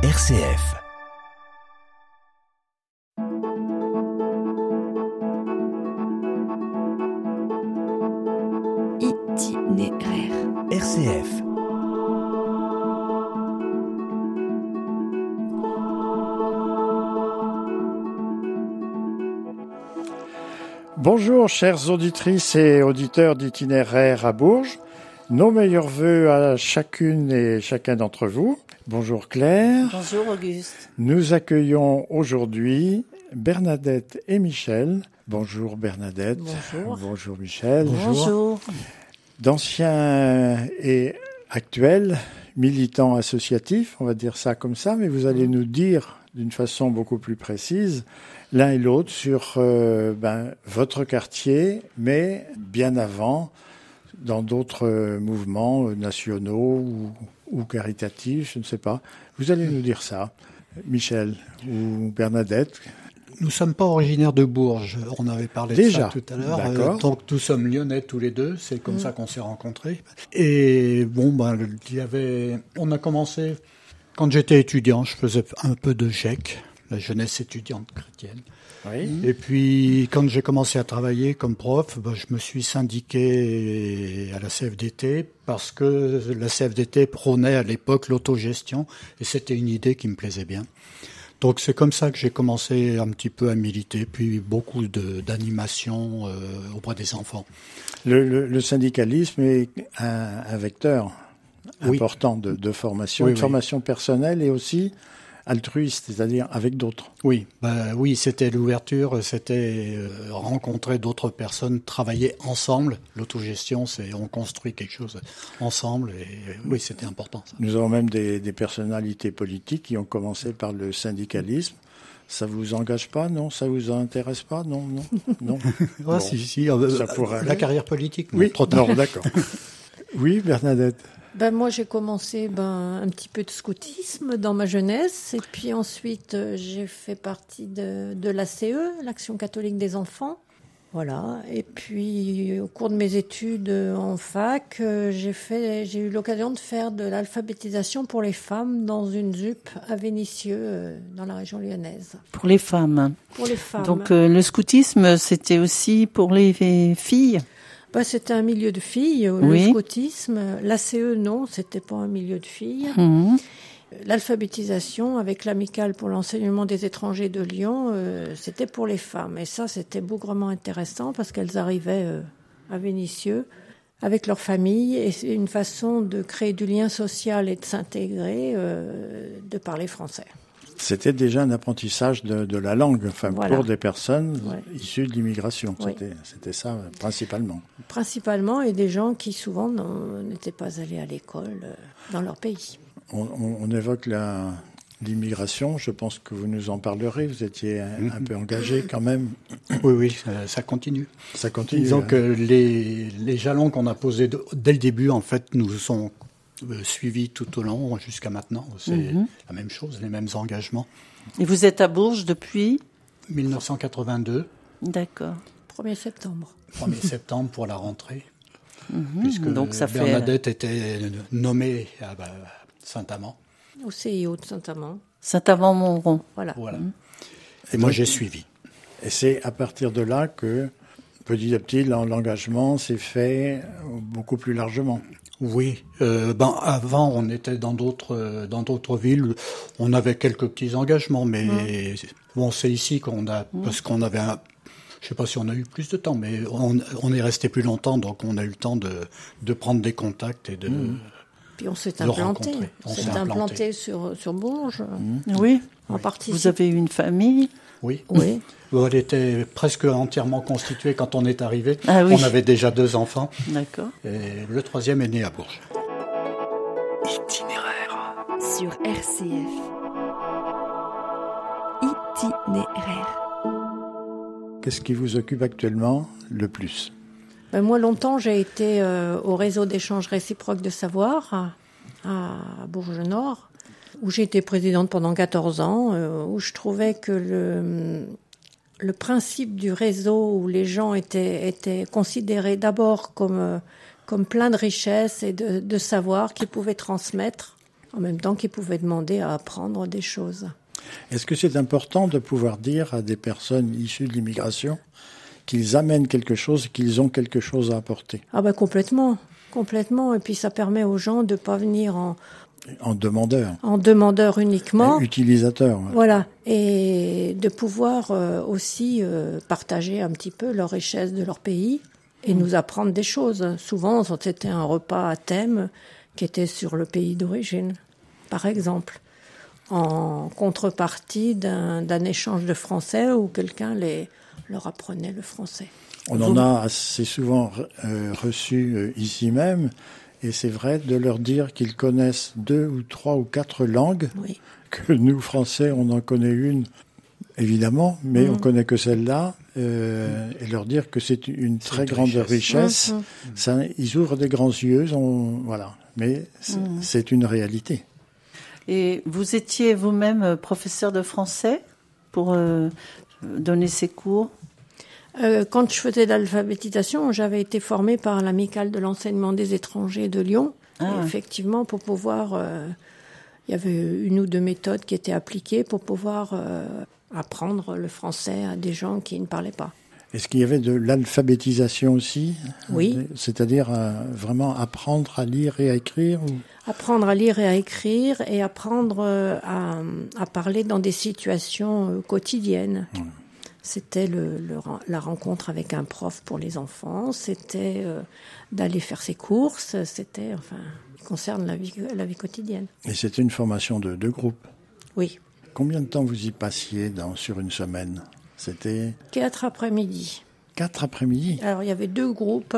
RCF. Itinéraire. RCF. Bonjour chères auditrices et auditeurs d'itinéraire à Bourges. Nos meilleurs voeux à chacune et chacun d'entre vous. Bonjour Claire. Bonjour Auguste. Nous accueillons aujourd'hui Bernadette et Michel. Bonjour Bernadette. Bonjour. Bonjour Michel. Bonjour. D'anciens et actuels militants associatifs, on va dire ça comme ça, mais vous allez nous dire d'une façon beaucoup plus précise l'un et l'autre sur euh, ben, votre quartier, mais bien avant, dans d'autres euh, mouvements euh, nationaux ou, ou caritatifs, je ne sais pas. Vous allez nous dire ça, Michel ou Bernadette. Nous ne sommes pas originaires de Bourges. On avait parlé Déjà de ça tout à l'heure. D'accord. Euh, donc nous sommes lyonnais tous les deux. C'est comme ça qu'on s'est rencontrés. Et bon, ben, il y avait. On a commencé quand j'étais étudiant. Je faisais un peu de GEC, la jeunesse étudiante chrétienne. Oui. Et puis, quand j'ai commencé à travailler comme prof, ben, je me suis syndiqué à la CFDT parce que la CFDT prônait à l'époque l'autogestion et c'était une idée qui me plaisait bien. Donc c'est comme ça que j'ai commencé un petit peu à militer, puis beaucoup de- d'animation euh, auprès des enfants. Le, le- le syndicalisme est un, un vecteur Oui. important de, de formation, Oui, oui. formation personnelle et aussi altruiste, c'est-à-dire avec d'autres. Oui, bah, oui, c'était l'ouverture, c'était euh, rencontrer d'autres personnes, travailler ensemble. L'autogestion, c'est on construit quelque chose ensemble, et oui, c'était important. Ça. Nous avons même des, des personnalités politiques qui ont commencé par le syndicalisme. Ça vous engage pas, non? Ça vous intéresse pas, non, non, non. Ah, Bon. si, si, euh, Ça pourrait la aller. carrière politique, non, Oui, trop tard. d'accord. Oui, Bernadette. Ben, moi, j'ai commencé ben, un petit peu de scoutisme dans ma jeunesse. Et puis ensuite, euh, j'ai fait partie de, de l'ACE, l'Action catholique des enfants. Voilà. Et puis, au cours de mes études en fac, euh, j'ai fait, j'ai eu l'occasion de faire de l'alphabétisation pour les femmes dans une ZUP à Vénissieux, euh, dans la région lyonnaise. Pour les femmes. Pour les femmes. Donc euh, le scoutisme, c'était aussi pour les filles. Bah, c'était un milieu de filles, euh, Oui. le scoutisme. L'ACE, non, c'était pas un milieu de filles. Mhm. L'alphabétisation avec l'amicale pour l'enseignement des étrangers de Lyon, euh, c'était pour les femmes. Et ça, c'était bougrement intéressant parce qu'elles arrivaient euh, à Vénissieux avec leur famille et c'est une façon de créer du lien social et de s'intégrer, euh, de parler français. C'était déjà un apprentissage de, de la langue, enfin Voilà. pour des personnes Ouais. issues de l'immigration. Oui. C'était, c'était ça principalement. Principalement, et des gens qui souvent n'étaient pas allés à l'école euh, dans leur pays. On, on- on évoque la, l'immigration. Je pense que vous nous en parlerez. Vous étiez un, un peu engagé quand même. Oui, oui, ça, ça continue. Ça continue. Disons que les, les jalons qu'on a posés de- dès le début, en fait, nous sont euh, suivis tout au long jusqu'à maintenant. C'est Mhm. la même chose, les mêmes engagements. Et vous êtes à Bourges depuis 1982, D'accord. 1er septembre. 1er septembre pour la rentrée, Mhm. puisque Donc ça fait. Bernadette était nommée à bah, Saint-Amand. Au CIO de Saint-Amand. Saint-Amand-Montrond. Voilà. Voilà. Et Et moi, j'ai suivi. Et c'est à partir de là que, petit à petit, l'en- l'engagement s'est fait beaucoup plus largement. Oui, euh, ben avant on était dans d'autres euh, dans d'autres villes, on avait quelques petits engagements, mais bon c'est ici qu'on a parce qu'on avait un, je sais pas si on a eu plus de temps, mais on, on est resté plus longtemps, donc on a eu le temps de de prendre des contacts et de Puis on s'est de implanté. rencontrer. On s'est implanté. implanté sur, sur Bourges, Oui. en partie. Vous avez eu une famille. Oui. Oui. Bon, elle était presque entièrement constituée quand on est arrivé. Ah oui. On avait déjà deux enfants D'accord. et le troisième est né à Bourges. Itinéraire. Sur RCF. Itinéraire. Qu'est-ce qui vous occupe actuellement le plus? Ben, moi, longtemps, j'ai été euh, au réseau d'échange réciproque de savoir à, à Bourges-Nord, où j'ai été présidente pendant 14 ans, euh, où je trouvais que le, le principe du réseau, où les gens étaient, étaient considérés d'abord comme, comme plein de richesses et de, de savoir qu'ils pouvaient transmettre, en même temps qu'ils pouvaient demander à apprendre des choses. Est-ce que c'est important de pouvoir dire à des personnes issues de l'immigration qu'ils amènent quelque chose, qu'ils ont quelque chose à apporter? Ah ben complètement, complètement. Et puis ça permet aux gens de pas venir en, En demandeur, en demandeur uniquement. utilisateur. ouais. Voilà, et de pouvoir euh, aussi euh, partager un petit peu leur richesse de leur pays et nous apprendre des choses. Souvent, c'était un repas à thème qui était sur le pays d'origine, par exemple, en contrepartie d'un échange de français où quelqu'un les leur apprenait le français. On en a assez souvent euh, reçu ici même, et c'est vrai de leur dire qu'ils connaissent deux ou trois ou quatre langues, Oui. que nous, Français, on en connaît une, évidemment, mais Mm. on connaît que celle-là, euh, et leur dire que c'est une très une grande richesse. richesse. Mhm. Ça, ils ouvrent des grands yeux, on- voilà. Mais c'est Mm. une réalité. Et vous étiez vous-même professeur de français pour euh, donner ces cours? Euh, quand je faisais l'alphabétisation, j'avais été formée par l'amicale de l'enseignement des étrangers de Lyon. Ah. Effectivement, pour pouvoir, euh, il y avait une ou deux méthodes qui étaient appliquées pour pouvoir euh, apprendre le français à des gens qui ne parlaient pas. Est-ce qu'il y avait de l'alphabétisation aussi? Oui. C'est-à-dire euh, vraiment apprendre à lire et à écrire ou... Apprendre à lire et à écrire et apprendre euh, à, à parler dans des situations euh, quotidiennes. C'était le, la rencontre avec un prof pour les enfants, c'était euh, d'aller faire ses courses, c'était, enfin, qui concerne la vie, la vie quotidienne. Et c'était une formation de, de groupe. Oui. Combien de temps vous y passiez dans, sur une semaine? C'était Quatre après-midi. quatre après-midi? Alors, il y avait deux groupes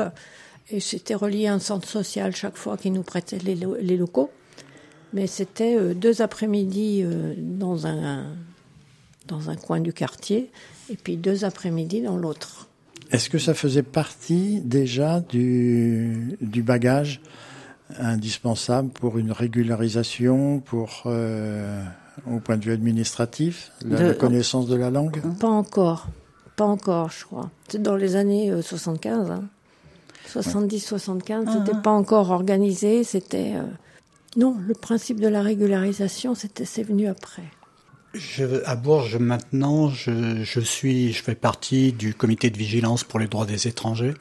et c'était relié à un centre social chaque fois qui nous prêtait les, lo- les locaux. Mais c'était euh, deux après-midi euh, dans un, dans un coin du quartier et puis deux après-midi dans l'autre. Est-ce que ça faisait partie déjà du, du bagage indispensable pour une régularisation, pour euh, au point de vue administratif, la, De- la connaissance de la langue? Pas encore. Pas encore, je crois. C'est dans les années euh, 75. Hein. 70-75, c'était pas encore organisé. C'était. euh, Non, le principe de la régularisation, c'était, c'est venu après. Je, à Bourges, maintenant, je, je suis, je fais partie du comité de vigilance pour les droits des étrangers,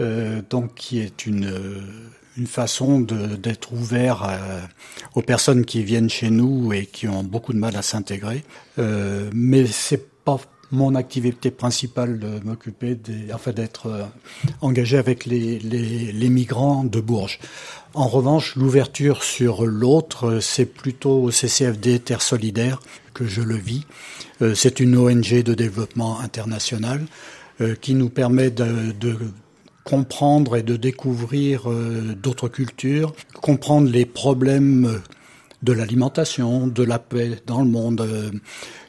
euh, donc qui est une euh, une façon d'être ouvert aux personnes qui viennent chez nous et qui ont beaucoup de mal à s'intégrer. Euh, mais c'est pas mon activité principale de m'occuper des, enfin d'être euh, engagé avec les, les, les migrants de Bourges. En revanche, l'ouverture sur l'autre, c'est plutôt au CCFD Terre Solidaire que je le vis. Euh, C'est une ONG de développement international euh, qui nous permet de, de comprendre et de découvrir d'autres cultures, comprendre les problèmes de l'alimentation, de la paix dans le monde, euh,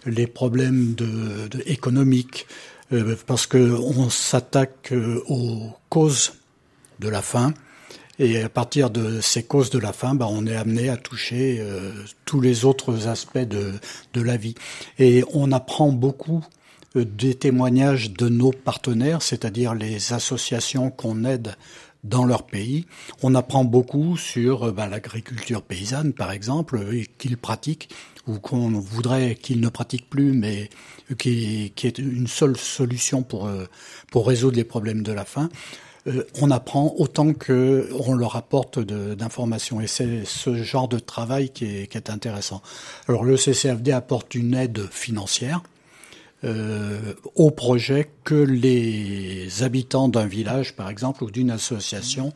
les problèmes de, de- économiques, euh, parce que on s'attaque euh, aux causes de la faim. Et à partir de ces causes de la faim, bah, on est amené à toucher tous les autres aspects de, de la vie. Et on apprend beaucoup des témoignages de nos partenaires, c'est-à-dire les associations qu'on aide dans leur pays. On apprend beaucoup sur bah, l'agriculture paysanne, par exemple, euh, qu'ils pratiquent ou qu'on voudrait qu'ils ne pratiquent plus, mais qui, qui est une seule solution pour euh, pour résoudre les problèmes de la faim. Euh, on apprend autant que on leur apporte d'informations et c'est ce genre de travail qui est, qui est intéressant. Alors le CCFD apporte une aide financière euh, au projet que les habitants d'un village, par exemple, ou d'une association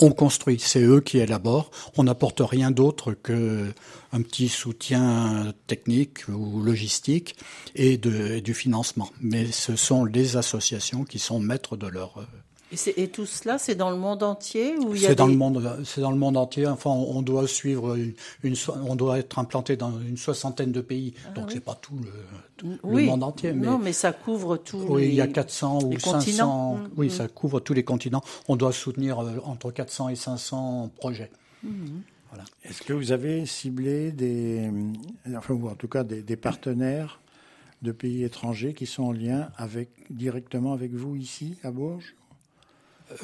ont construit. C'est eux qui élaborent. On n'apporte rien d'autre que un petit soutien technique ou logistique et, du financement. Mais ce sont les associations qui sont maîtres de leur. Et, c'est- et tout cela, c'est dans le monde entier où il y a C'est dans des- le monde, c'est dans le monde entier. Enfin, on on doit suivre une, on doit être implanté dans une soixantaine de pays. Donc c'est pas tout le, tout le oui. monde entier, mais Non, mais ça couvre tout. oui, les... il y a 400 ou les 500. continents. Mmh, oui, mmh. ça couvre tous les continents. On doit soutenir euh, entre 400 et 500 projets. Est-ce que vous avez ciblé des, enfin, ou en tout cas des, des partenaires de pays étrangers qui sont en lien avec, directement avec vous ici, à Bourges?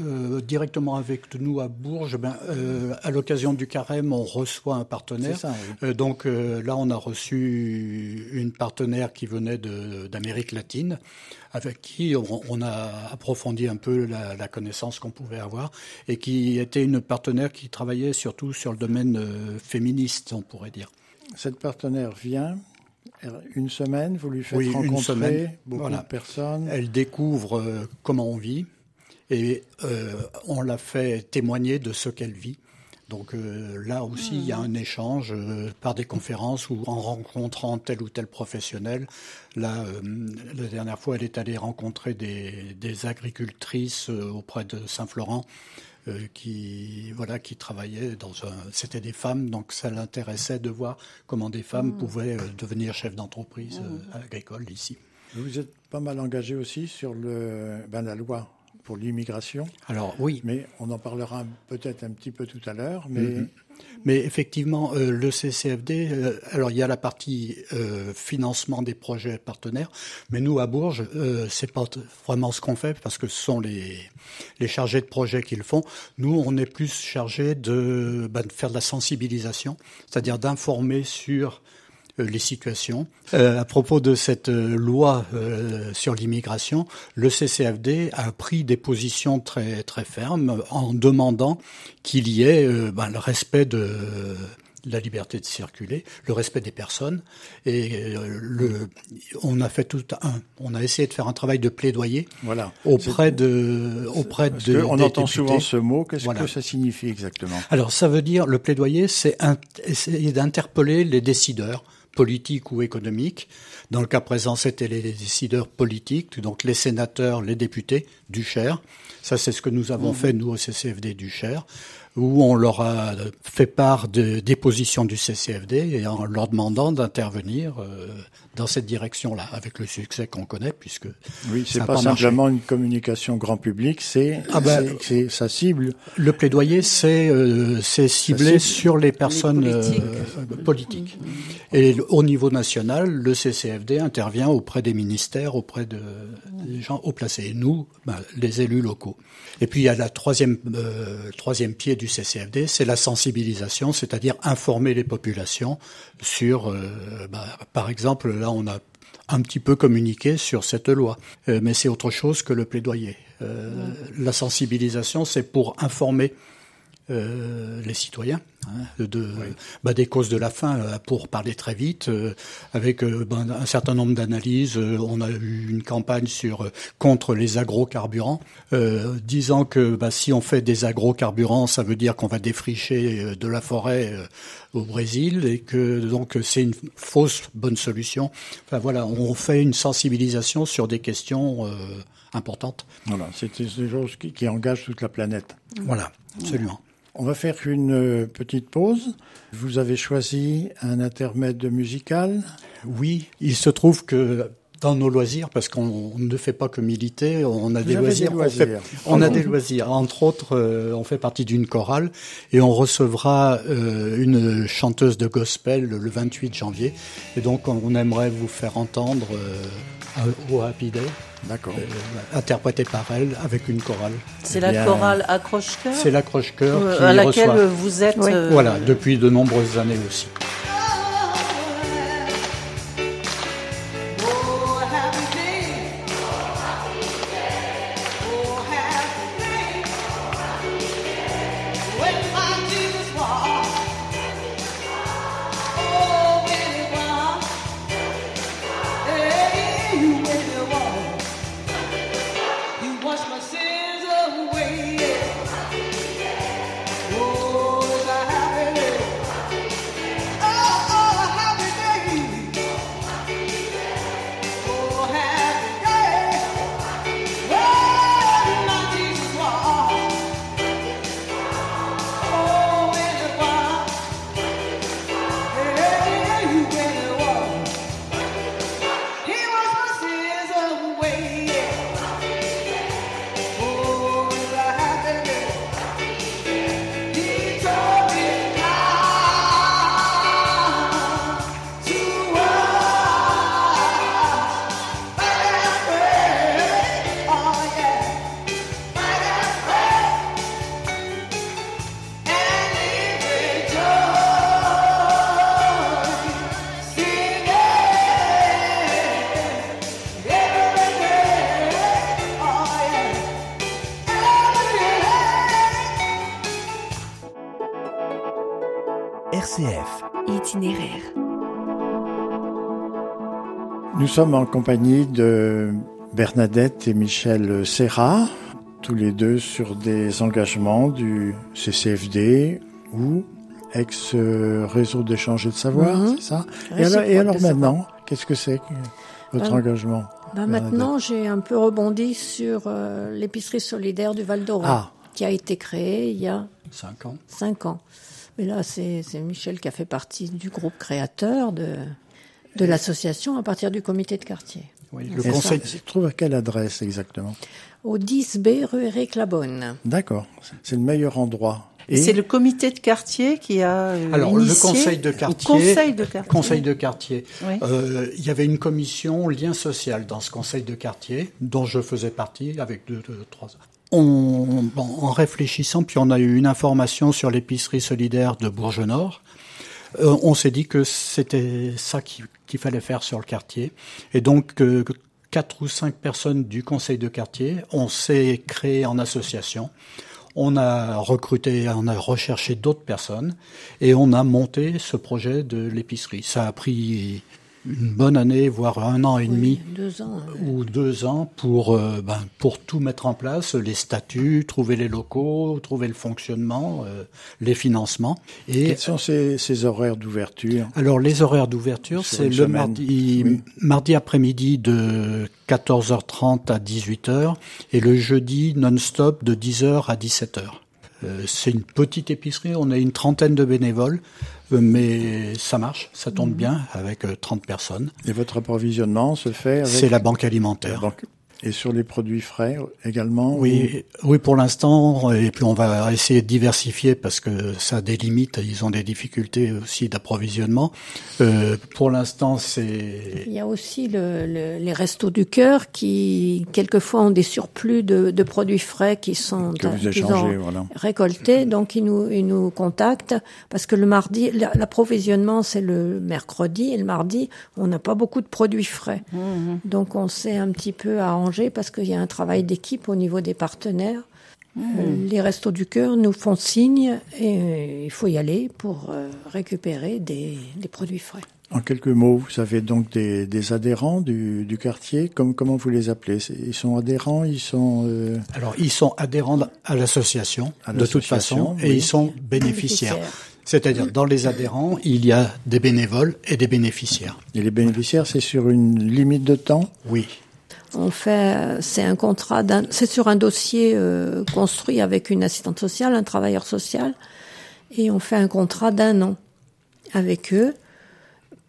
Euh, directement avec nous à Bourges, ben, euh, à l'occasion du carême, on reçoit un partenaire. Ça, oui. Euh, donc là, on a reçu une partenaire qui venait d'Amérique latine, avec qui on, on, a approfondi un peu la, la connaissance qu'on pouvait avoir, et qui était une partenaire qui travaillait surtout sur le domaine féministe, on pourrait dire. Cette partenaire vient, une semaine, vous lui faites Oui, rencontrer beaucoup Voilà. de personnes. Elle découvre comment on vit et euh, on la fait témoigner de ce qu'elle vit. Donc euh, là aussi, il y a un échange euh, par des conférences ou en rencontrant tel ou tel professionnel. Là, euh, la dernière fois, elle est allée rencontrer des, des agricultrices euh, auprès de Saint-Florent euh, qui voilà qui travaillaient dans un c'était des femmes donc ça l'intéressait de voir comment des femmes pouvaient euh, devenir chefs d'entreprise euh, agricole ici. Vous êtes pas mal engagé aussi sur le, ben, la loi pour l'immigration, Alors oui, mais on en parlera peut-être un petit peu tout à l'heure. Mais Mhm. Mais effectivement, euh, le CCFD, euh, alors il y a la partie euh, financement des projets partenaires, mais nous à Bourges, c'est pas vraiment ce qu'on fait parce que ce sont les les chargés de projet qui le font. Nous, on est plus chargés de, bah, de faire de la sensibilisation, c'est-à-dire d'informer sur les situations. Euh, à propos de cette euh, loi euh, sur l'immigration, le CCFD a pris des positions très très fermes en demandant qu'il y ait euh, ben, le respect de la liberté de circuler, le respect des personnes. Et euh, le, on a fait tout un, on a essayé de faire un travail de plaidoyer voilà. auprès de, auprès de. des entend députés. souvent ce mot. Qu'est-ce Voilà. que ça signifie exactement? Alors, ça veut dire, le plaidoyer, c'est essayer d'interpeller les décideurs politiques ou économiques. Dans le cas présent, c'était les décideurs politiques, donc les sénateurs, les députés du Cher. Ça, c'est ce que nous avons fait, nous, au CCFD du Cher, où on leur a fait part de- des positions du CCFD et en leur demandant d'intervenir euh, dans cette direction-là, avec le succès qu'on connaît, puisque Oui, c'est pas, pas marché. simplement une communication grand public, c'est Ah ben, ça cible. Le plaidoyer, c'est euh, c'est ciblé cible sur les personnes politiques. euh, politiques. Et au niveau national, le CCFD intervient auprès des ministères, auprès de, des gens haut placés. Et nous, ben, les élus locaux. Et puis il y a la troisième euh, troisième pied du CCFD, c'est la sensibilisation, c'est-à-dire informer les populations sur, euh, ben, par exemple, là on a un petit peu communiqué sur cette loi, Euh, mais c'est autre chose que le plaidoyer. Euh, La sensibilisation, c'est pour informer euh, les citoyens hein, de, bah, des causes de la faim, euh, pour parler très vite, euh, avec euh, ben, un certain nombre d'analyses. Euh, on a eu une campagne sur contre les agrocarburants, disant que bah, si on fait des agrocarburants, ça veut dire qu'on va défricher de la forêt au Brésil et que donc c'est une fausse bonne solution. Enfin voilà, on fait une sensibilisation sur des questions importantes. Voilà, c'est des choses qui, qui engagent toute la planète. Voilà, absolument. On va faire une euh, petite pause. Vous avez choisi un intermède musical. Oui, il se trouve que dans nos loisirs, parce qu'on ne fait pas que militer, on a des loisirs. des on fait- loisirs. On, a des loisirs. Entre autres, euh, on fait partie d'une chorale et on recevra euh, une chanteuse de gospel le 28 janvier. Et donc, on aimerait vous faire entendre euh, au Happy Day, D'accord. euh, interprété par elle avec une chorale. C'est Eh la bien, chorale accroche-cœur C'est l'accroche-cœur euh, qui à laquelle reçoit. vous êtes. Oui. euh, Voilà, depuis de nombreuses années aussi. Itinéraire. Nous sommes en compagnie de Bernadette et Michel Serra, tous les deux sur des engagements du CCFD ou ex-réseau d'échange et de savoir, Mhm. c'est ça Et alors, et maintenant, qu'est-ce que c'est votre Ben, engagement Ben maintenant, j'ai un peu rebondi sur euh, l'épicerie solidaire du Val d'Oron, Ah. qui a été créée il y a Cinq ans. cinq ans. Mais là, c'est Michel qui a fait partie du groupe créateur de, de l'association à partir du comité de quartier. Oui, le conseil. ça se trouve à quelle adresse exactement Au 10B rue Éric Labonne. D'accord, c'est le meilleur endroit. Et c'est le comité de quartier qui a euh, Alors, le conseil de quartier. conseil de quartier. Conseil de quartier. Oui. Euh, il y avait une commission lien social dans ce conseil de quartier, dont je faisais partie avec deux, deux trois. En réfléchissant, puis on a eu une information sur l'épicerie solidaire de Bourges-Nord. Euh, on s'est dit que c'était ça qu'il qu'il fallait faire sur le quartier. Et donc, euh, quatre ou cinq personnes du conseil de quartier, on s'est créé en association. On a recruté, on a recherché d'autres personnes et on a monté ce projet de l'épicerie. Ça a pris une bonne année, voire un an et demi Oui, deux ans. hein. ou deux ans pour euh, ben, pour tout mettre en place, les statuts, trouver les locaux, trouver le fonctionnement, euh, les financements. Et Quels sont ces, ces horaires d'ouverture alors les horaires d'ouverture, c'est le semaine. mardi, Oui. mardi après-midi de 14h30 à 18h et le jeudi non-stop de 10h à 17h. Euh, c'est une petite épicerie, on a une trentaine de bénévoles, mais ça marche, ça tourne Mhm. bien avec euh, 30 personnes. Et votre approvisionnement se fait avec C'est la banque alimentaire. Et sur les produits frais également Oui, oui, pour l'instant, et puis on va essayer de diversifier parce que ça a des limites, ils ont des difficultés aussi d'approvisionnement. Euh, pour l'instant, c'est Il y a aussi le, le- les restos du cœur qui, quelquefois, ont des surplus de, de produits frais qui sont Que vous qu'ils échangez, ont voilà. récoltés. Donc, ils nous, ils nous contactent parce que le mardi, la- l'approvisionnement, c'est le mercredi et le mardi, on n'a pas beaucoup de produits frais. Donc, on s'est un petit peu arrangé parce qu'il y a un travail d'équipe au niveau des partenaires. Euh, Les restos du cœur nous font signe et euh, il faut y aller pour euh, récupérer des, des produits frais. En quelques mots, vous avez donc des, des adhérents du, du quartier. Comme, comment vous les appelez? Ils sont adhérents Ils sont euh, alors ils sont adhérents à l'association de toute façon et oui. ils sont. Bénéficiaires. C'est-à-dire dans les adhérents, il y a des bénévoles et des bénéficiaires. et les bénéficiaires, c'est sur une limite de temps? Oui. On fait, c'est un contrat, c'est sur un dossier euh, construit avec une assistante sociale, un travailleur social, et on fait un contrat d'un an avec eux,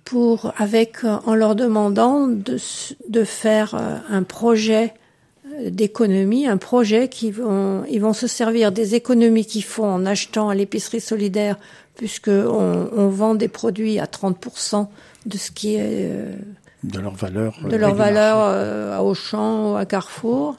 pour, avec, euh, en leur demandant de, de faire euh, un projet d'économie, un projet qui vont, ils vont se servir des économies qu'ils font en achetant à l'épicerie solidaire, puisque on, vend des produits à 30% de ce qui est de leur valeur euh, de leur valeur euh, à Auchan ou à Carrefour.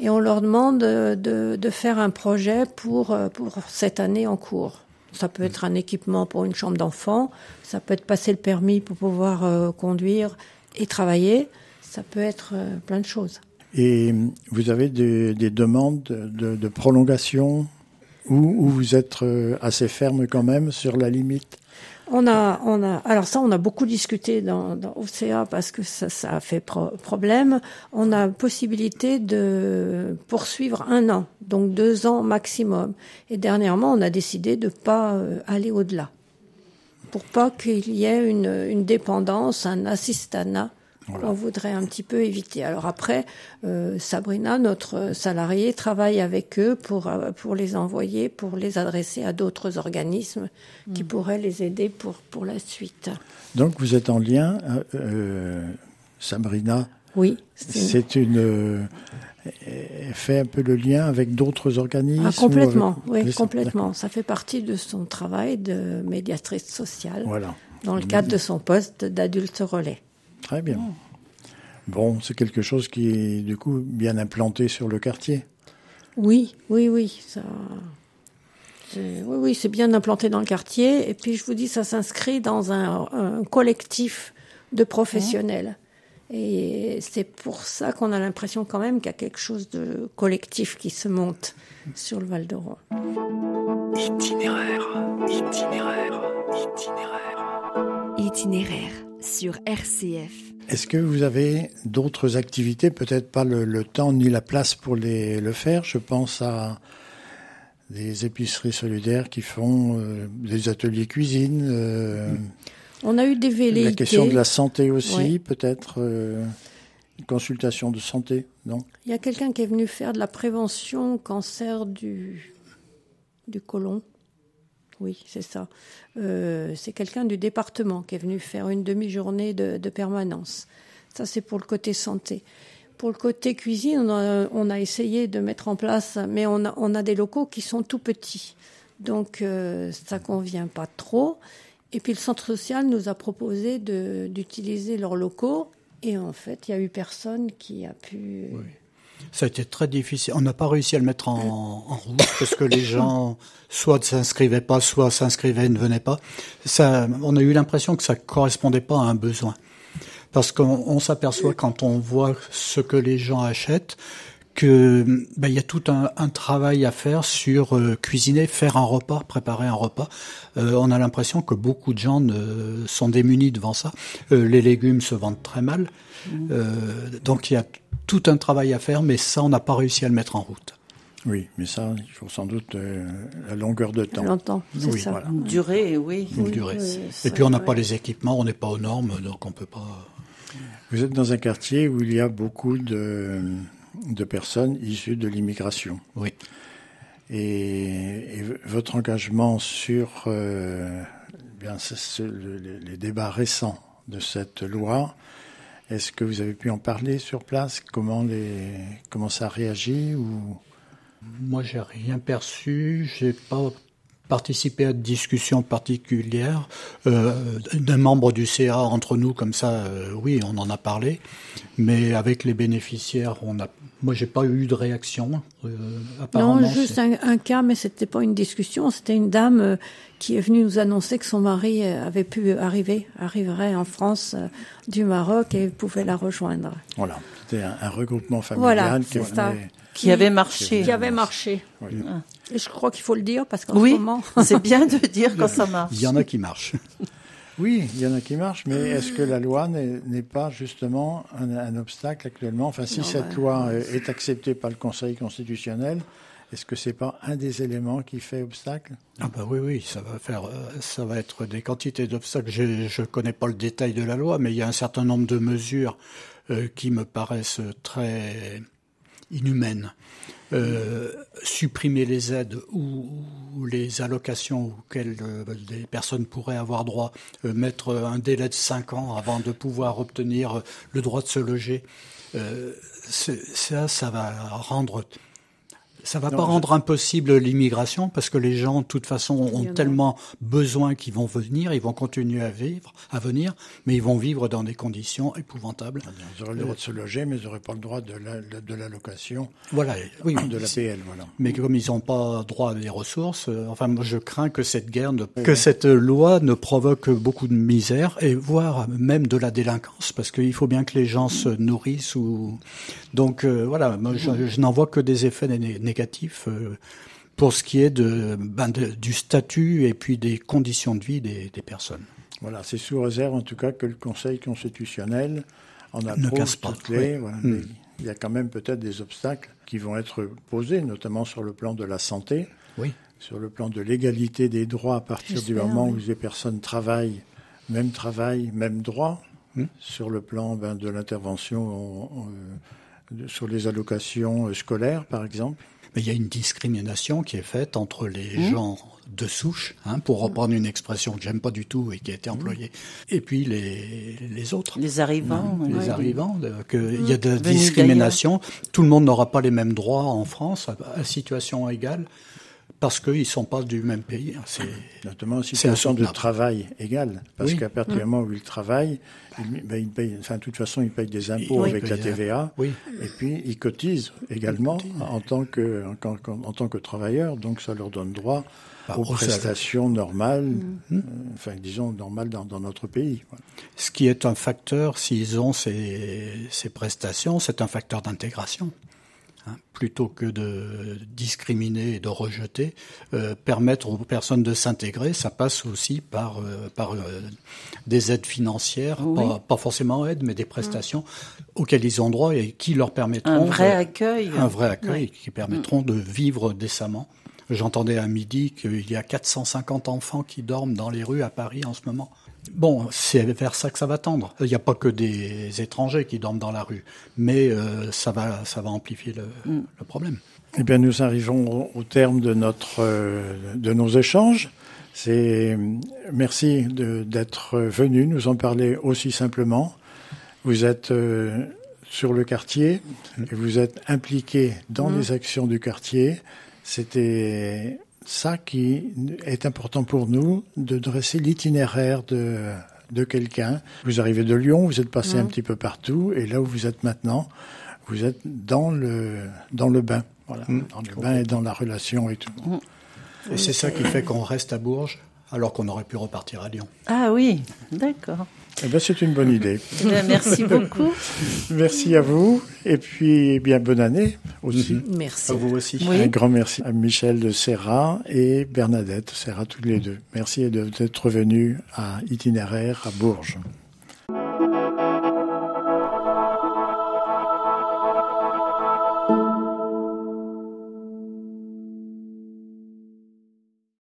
Et on leur demande de, de, faire un projet pour, euh, pour cette année en cours. Ça peut être un équipement pour une chambre d'enfant, ça peut être passer le permis pour pouvoir euh, conduire et travailler, ça peut être euh, plein de choses. Et vous avez des, des demandes de, de prolongation ou, ou vous êtes assez ferme quand même sur la limite On a, on a, alors ça, on a beaucoup discuté dans, dans OCA parce que ça, ça a fait pro- problème. On a possibilité de poursuivre un an, donc deux ans maximum. Et dernièrement, on a décidé de pas euh, aller au-delà, pour pas qu'il y ait une, dépendance, un assistanat qu'on voudrait un petit peu éviter. Alors après, euh, Sabrina, notre salariée, travaille avec eux pour, euh, pour les envoyer, pour les adresser à d'autres organismes qui pourraient les aider pour, pour la suite. Donc vous êtes en lien, euh, Sabrina, Oui. c'est- une... euh, elle fait un peu le lien avec d'autres organismes Ah, complètement, ou avec- oui, complètement. Ça fait partie de son travail de médiatrice sociale Voilà, dans le cadre de son poste d'adulte relais. Très bien. Bon, c'est quelque chose qui est du coup bien implanté sur le quartier. Oui, oui, oui, ça. Oui, oui, c'est bien implanté dans le quartier. Et puis, je vous dis, ça s'inscrit dans un, un collectif de professionnels Et c'est pour ça qu'on a l'impression quand même qu'il y a quelque chose de collectif qui se monte sur le Val d'Oron. Itinéraire, itinéraire, itinéraire. Itinéraire sur RCF. Est-ce que vous avez d'autres activités, peut-être pas le, le, temps ni la place pour les, le faire? Je pense à des épiceries solidaires qui font euh, des ateliers cuisine. Euh, On a eu des velléités. La question de la santé aussi, ouais. peut-être euh, une consultation de santé, non? Il y a quelqu'un qui est venu faire de la prévention cancer du, du côlon. Oui, c'est ça. Euh, c'est quelqu'un du département qui est venu faire une demi-journée de, permanence. Ça, c'est pour le côté santé. Pour le côté cuisine, on a, essayé de mettre en place, mais on a, des locaux qui sont tout petits. Donc, euh, ça convient pas trop. Et puis, le centre social nous a proposé d'utiliser leurs locaux. Et en fait, il n'y a eu personne qui a pu... Ça a été très difficile. On n'a pas réussi à le mettre en, en route parce que les gens soit ne s'inscrivaient pas, soit s'inscrivaient et ne venaient pas. Ça, on a eu l'impression que ça correspondait pas à un besoin. Parce qu'on s'aperçoit quand on voit ce que les gens achètent que ben, il y a tout un, un, travail à faire sur euh, cuisiner, faire un repas, préparer un repas. Euh, on a l'impression que beaucoup de gens ne, sont démunis devant ça. Euh, les légumes se vendent très mal, mmh. donc il y a tout un travail à faire, mais ça on n'a pas réussi à le mettre en route. Oui, mais ça, il faut sans doute euh, la longueur de temps. Longtemps, c'est oui, ça. Voilà. Durée, oui. Une durée. Et puis on n'a pas les équipements, on n'est pas aux normes, donc on peut pas. Vous êtes dans un quartier où il y a beaucoup de, de personnes issues de l'immigration. Oui. Et, et, votre engagement sur euh, bien, ce, le, les débats récents de cette loi, est-ce que vous avez pu en parler sur place? Comment, les, comment ça réagit ou... Moi, j'ai rien perçu. J'ai pas participé à de discussions particulières. Euh, D'un membre du CA entre nous, comme ça, euh, oui, on en a parlé. Mais avec les bénéficiaires, on a. Moi, j'ai pas eu de réaction. Euh, apparemment, non, juste un, un, cas, mais c'était pas une discussion. C'était une dame euh, qui est venue nous annoncer que son mari avait pu arriver, arriverait en France euh, du Maroc et pouvait la rejoindre. Voilà, c'était un, un, regroupement familial voilà, qui, venait, qui, avait marché. Qui avait marché. Oui. Et je crois qu'il faut le dire parce qu'en oui, ce moment, c'est bien de dire quand ça marche. Il y en a qui marchent. Oui, il y en a qui marchent, mais est-ce que la loi n'est pas justement un, un, obstacle actuellement? Enfin, si Non, cette loi est acceptée par le Conseil constitutionnel, est-ce que c'est pas un des éléments qui fait obstacle? Ah bah oui, oui, ça va faire, ça va être des quantités d'obstacles. Je je connais pas le détail de la loi, mais il y a un certain nombre de mesures euh, qui me paraissent très inhumaines. Euh, supprimer les aides ou, les allocations auxquelles euh, les personnes pourraient avoir droit, euh, mettre un délai de 5 ans avant de pouvoir obtenir le droit de se loger, ça, ça va rendre ça va non, pas je... rendre impossible l'immigration parce que les gens, de toute façon, ont tellement besoin qu'ils vont venir, ils vont continuer à vivre, à venir, mais ils vont vivre dans des conditions épouvantables. Ils auraient le droit de se loger, mais ils n'auraient pas le droit de l'allocation. La, voilà, oui, de l'APL, voilà. Mais comme ils n'ont pas droit à des ressources, euh, enfin, moi, je crains que cette guerre, ne, oui, que oui. cette loi ne provoque beaucoup de misère et voire même de la délinquance, parce qu'il faut bien que les gens se nourrissent ou donc euh, voilà, moi, je, je n'en vois que des effets négatifs négatif euh, pour ce qui est de, ben de, du statut et puis des conditions de vie des, des personnes. Voilà, c'est sous réserve en tout cas que le Conseil constitutionnel en approuve toutes les. oui. Voilà, mmh. Il y a quand même peut-être des obstacles qui vont être posés, notamment sur le plan de la santé, oui. sur le plan de l'égalité des droits à partir du moment oui. où les personnes travaillent, même travail, même droit, mmh. sur le plan ben, de l'intervention euh, sur les allocations euh, scolaires, par exemple. Mais il y a une discrimination qui est faite entre les mmh. gens de souche, hein, pour reprendre une expression que j'aime pas du tout et qui a été employée, mmh. et puis les, les autres. Les arrivants. Hein, les ouais. arrivants. Mmh. Il y a de la discrimination. Tout le monde n'aura pas les mêmes droits en France, à situation égale. Parce qu'ils ne sont pas du même pays. hein. C'est Notamment en C'est situation de travail égal. Parce Oui. qu'à partir du moment où il travaille, il, ben, enfin, de toute façon, il paye des impôts Oui. avec la TVA. oui. Et puis, il cotise également en, tant que, en, en- en tant que travailleur. Donc, ça leur donne droit Bah, aux prestations normales, euh, enfin, disons, normales dans, dans notre pays. Voilà. Ce qui est un facteur, s'ils ont ces, ces prestations, c'est un facteur d'intégration. Hein, plutôt que de discriminer et de rejeter, euh, permettre aux personnes de s'intégrer, ça passe aussi par, euh, par euh, des aides financières, Oui. pas, pas forcément aides, mais des prestations auxquelles ils ont droit et qui leur permettront Un vrai de- accueil. un vrai accueil qui permettront de vivre décemment. J'entendais à midi qu'il y a 450 enfants qui dorment dans les rues à Paris en ce moment. Bon, c'est vers ça que ça va tendre. Il n'y a pas que des étrangers qui dorment dans la rue, mais euh, ça va, ça va amplifier le, le problème. Eh bien, nous arrivons au, terme de notre, euh, de nos échanges. C'est merci de- d'être venu nous en parler aussi simplement. Vous êtes euh, sur le quartier et vous êtes impliqué dans les actions du quartier. C'était ça qui est important pour nous, de dresser l'itinéraire de, de quelqu'un. Vous arrivez de Lyon, vous êtes passé un petit peu partout, et là où vous êtes maintenant, vous êtes dans le, dans le bain. Voilà, dans le bain et dans la relation et tout. Et c'est ça qui fait qu'on reste à Bourges alors qu'on aurait pu repartir à Lyon. Ah oui, d'accord. Eh ben, c'est une bonne idée. Eh bien, merci beaucoup. Merci à vous, et puis eh bien bonne année aussi. Merci. À vous aussi. Oui. Un grand merci à Michel de Serra et Bernadette Serra, tous les deux. Merci de- d'être venus à Itinéraire à Bourges.